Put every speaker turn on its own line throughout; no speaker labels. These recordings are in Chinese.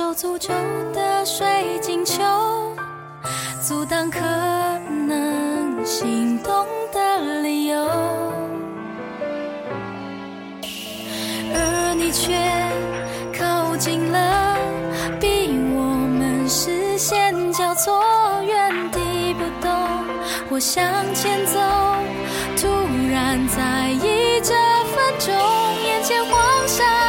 手足就的水晶球，阻挡可能心动的理由。而你却靠近了，逼我们视线交错，原地不动或向前走。突然在意这分钟，眼前黄沙。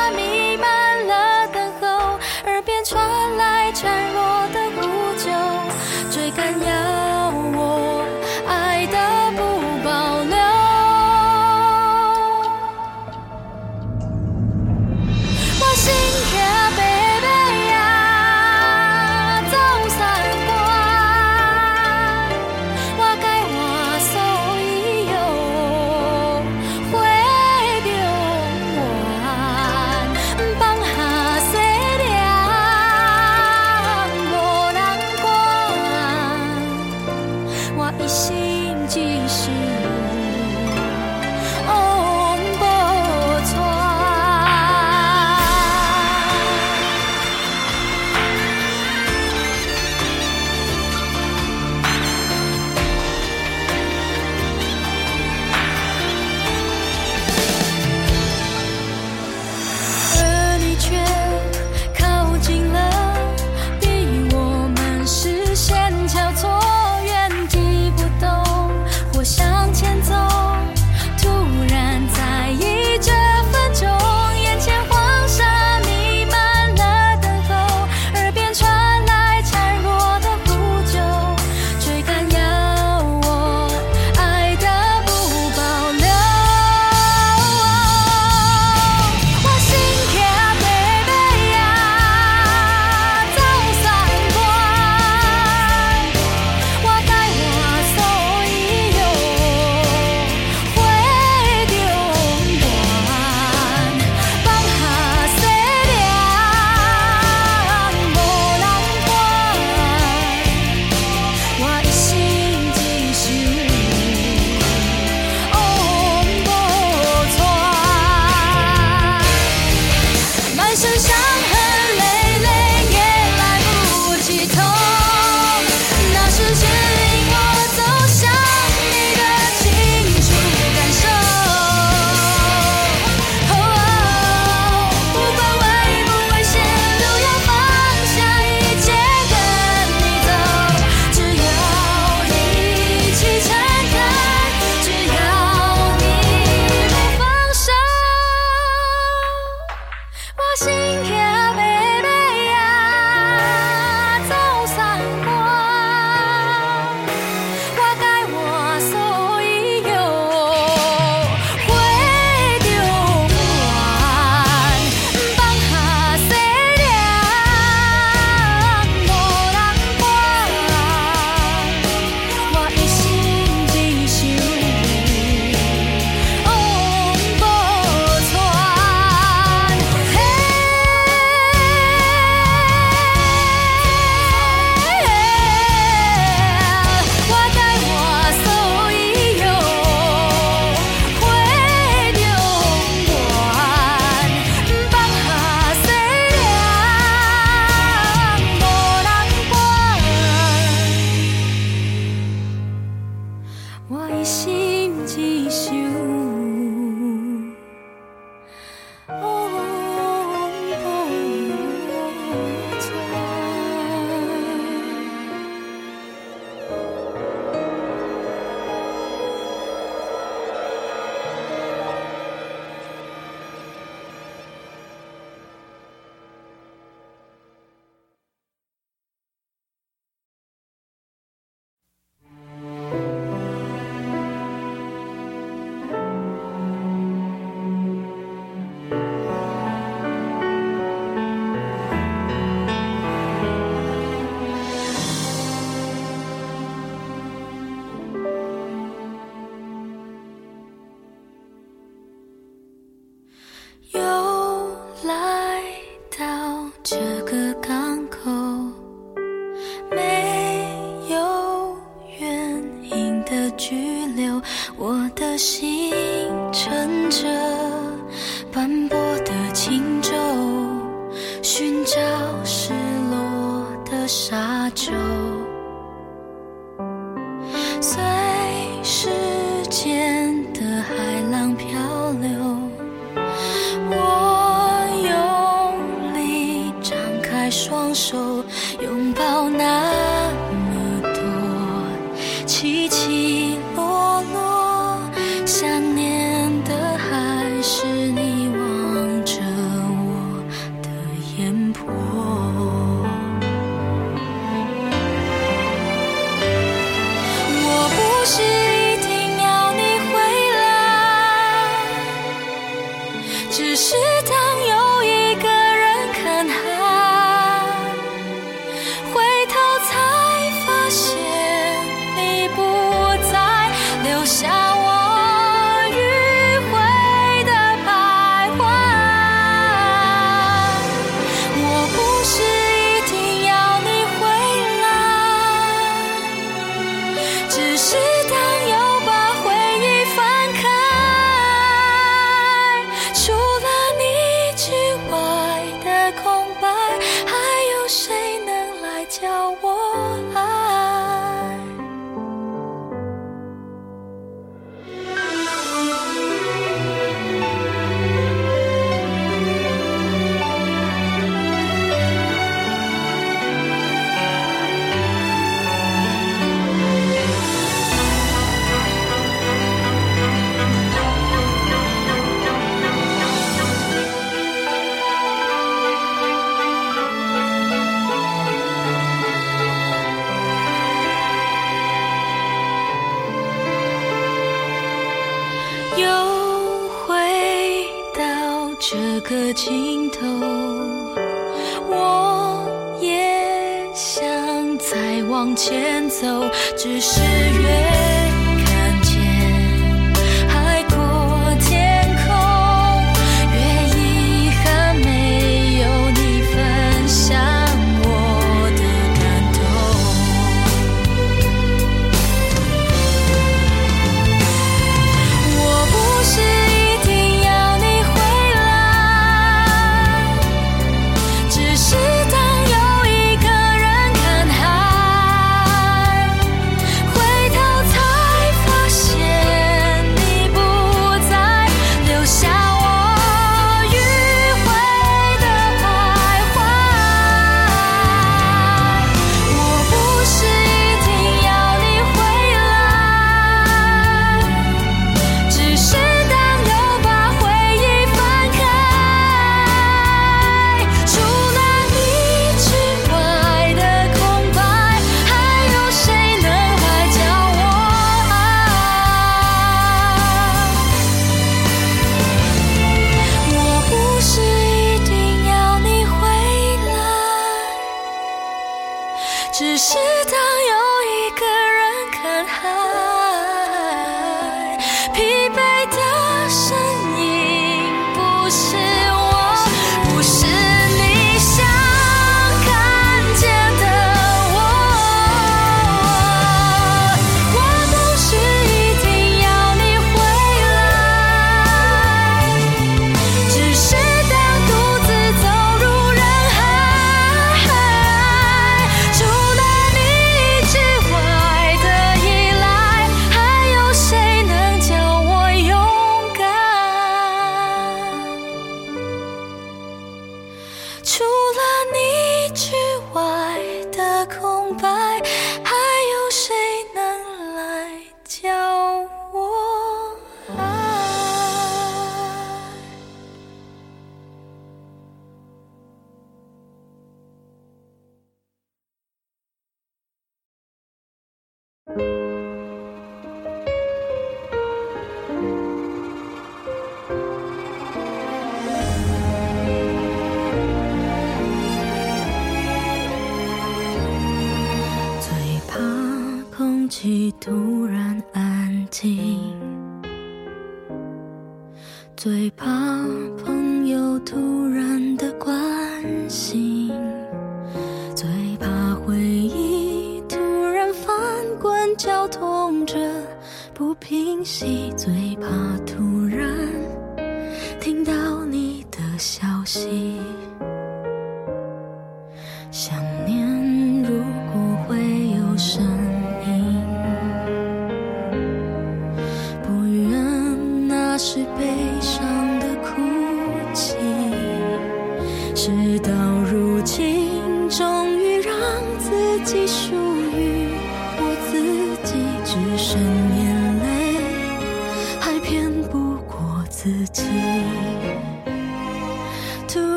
事到如今。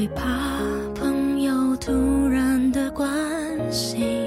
最怕朋友突然的关心。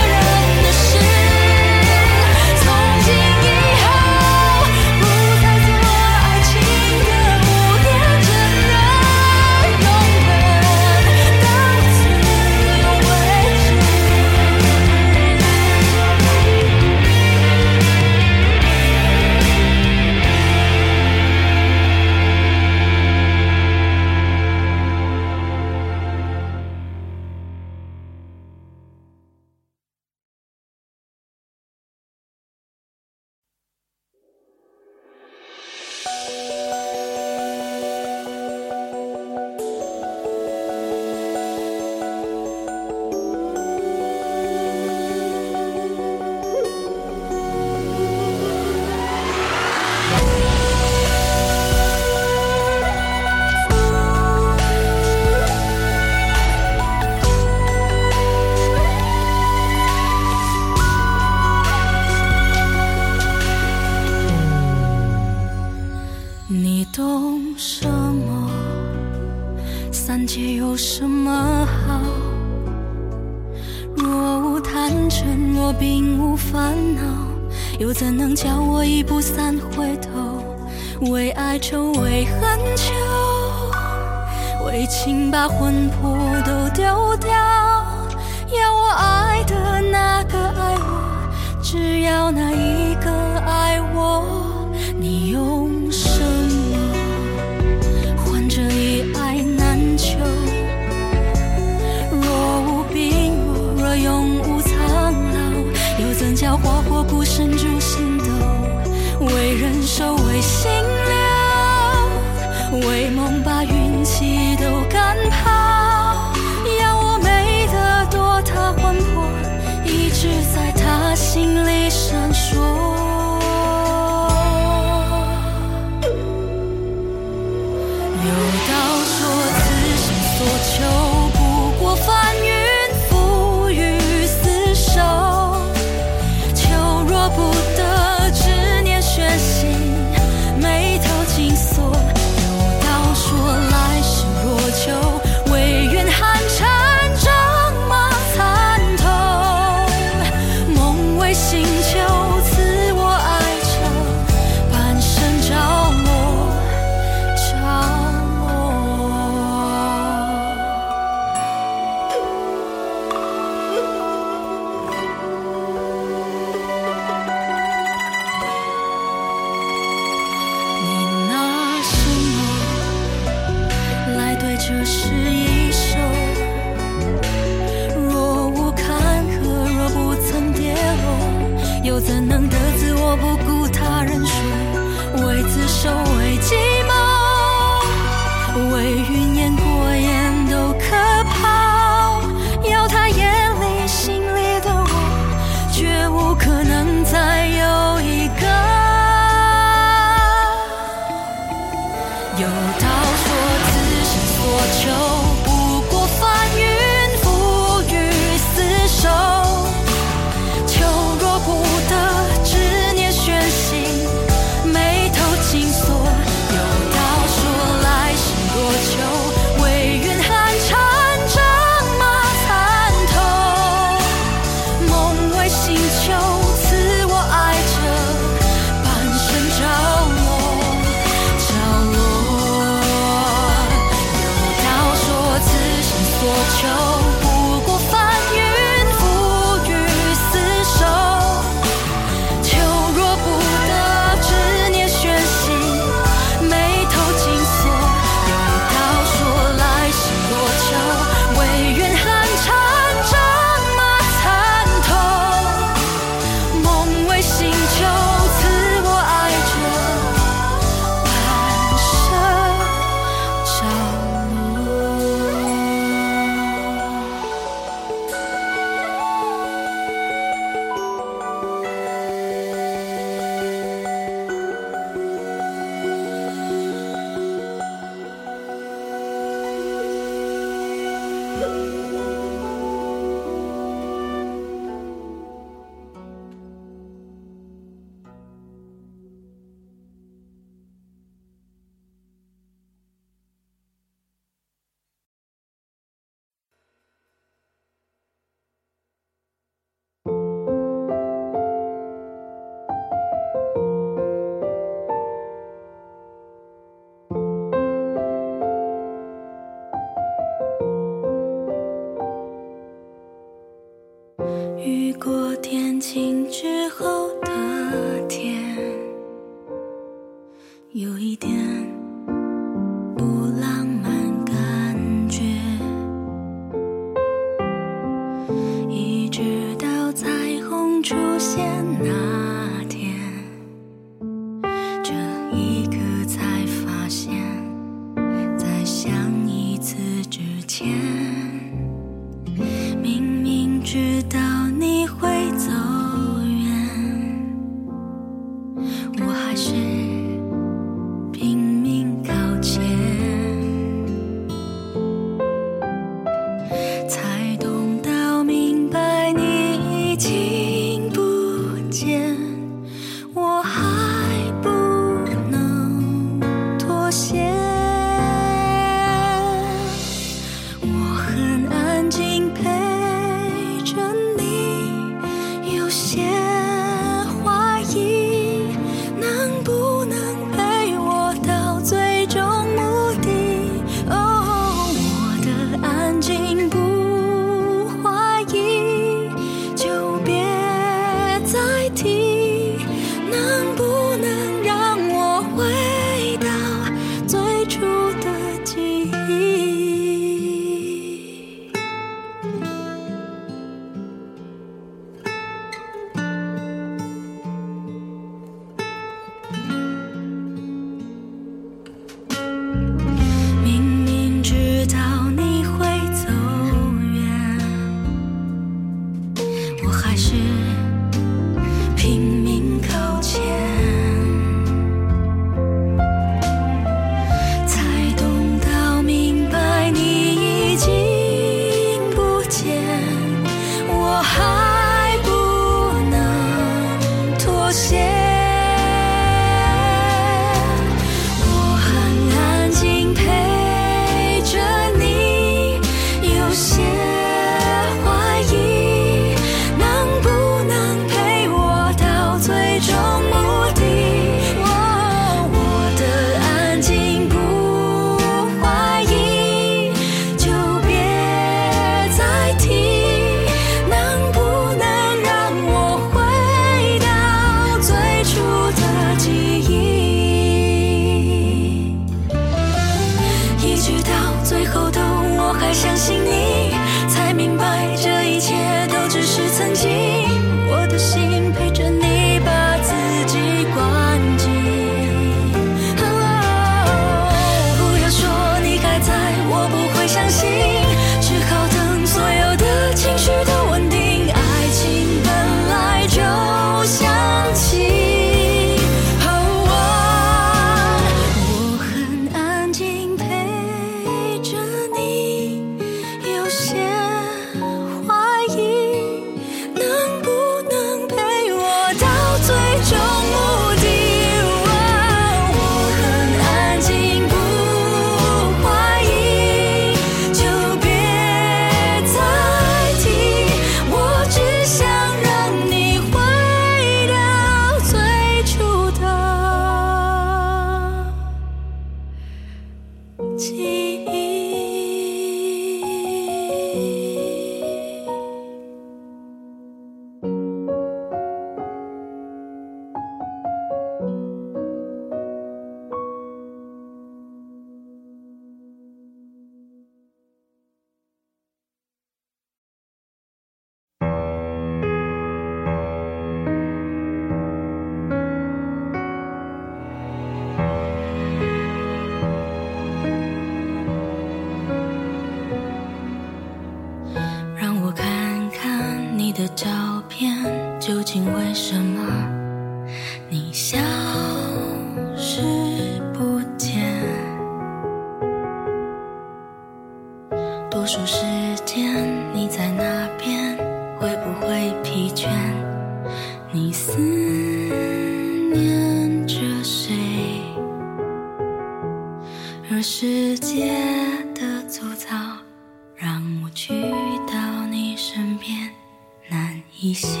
にし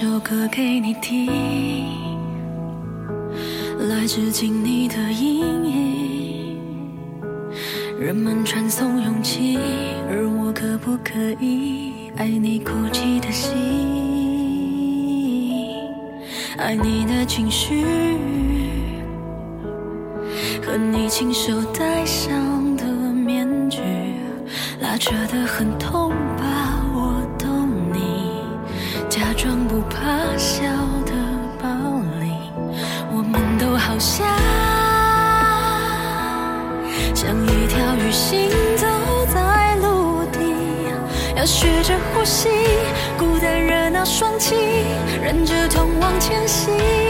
这首歌给你听。来致敬你的阴影人们传颂勇气而我可不可以爱你哭泣的心？爱你的情绪和你亲手戴上的面具拉扯得很痛学着呼吸孤单热闹双栖忍着痛往前行。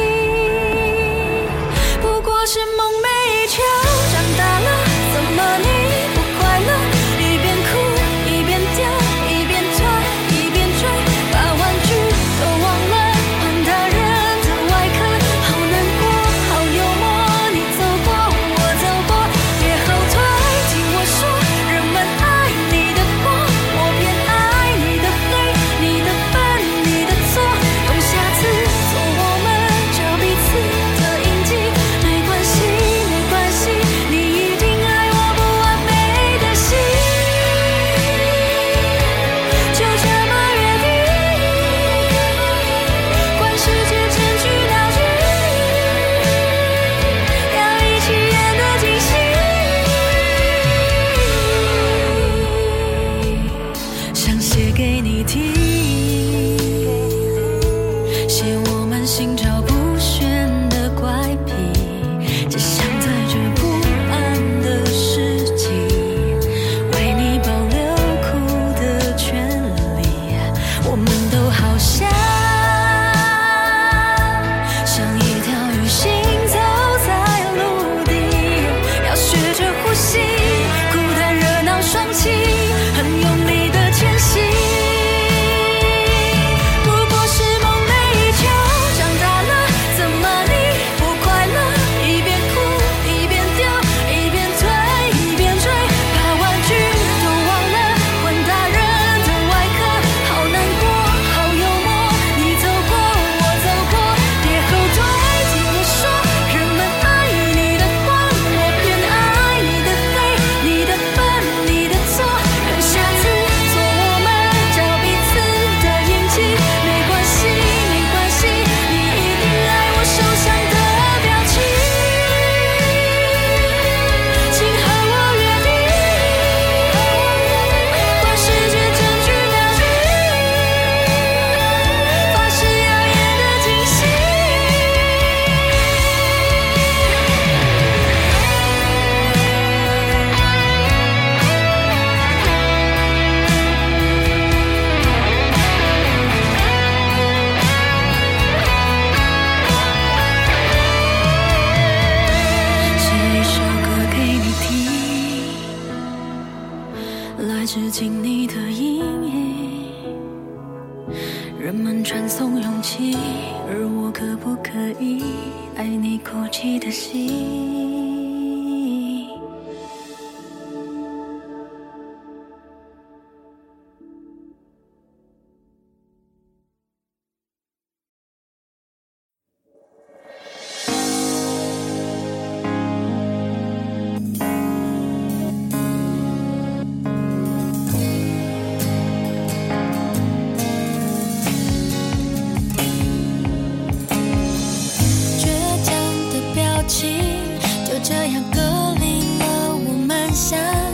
这样隔离了我们。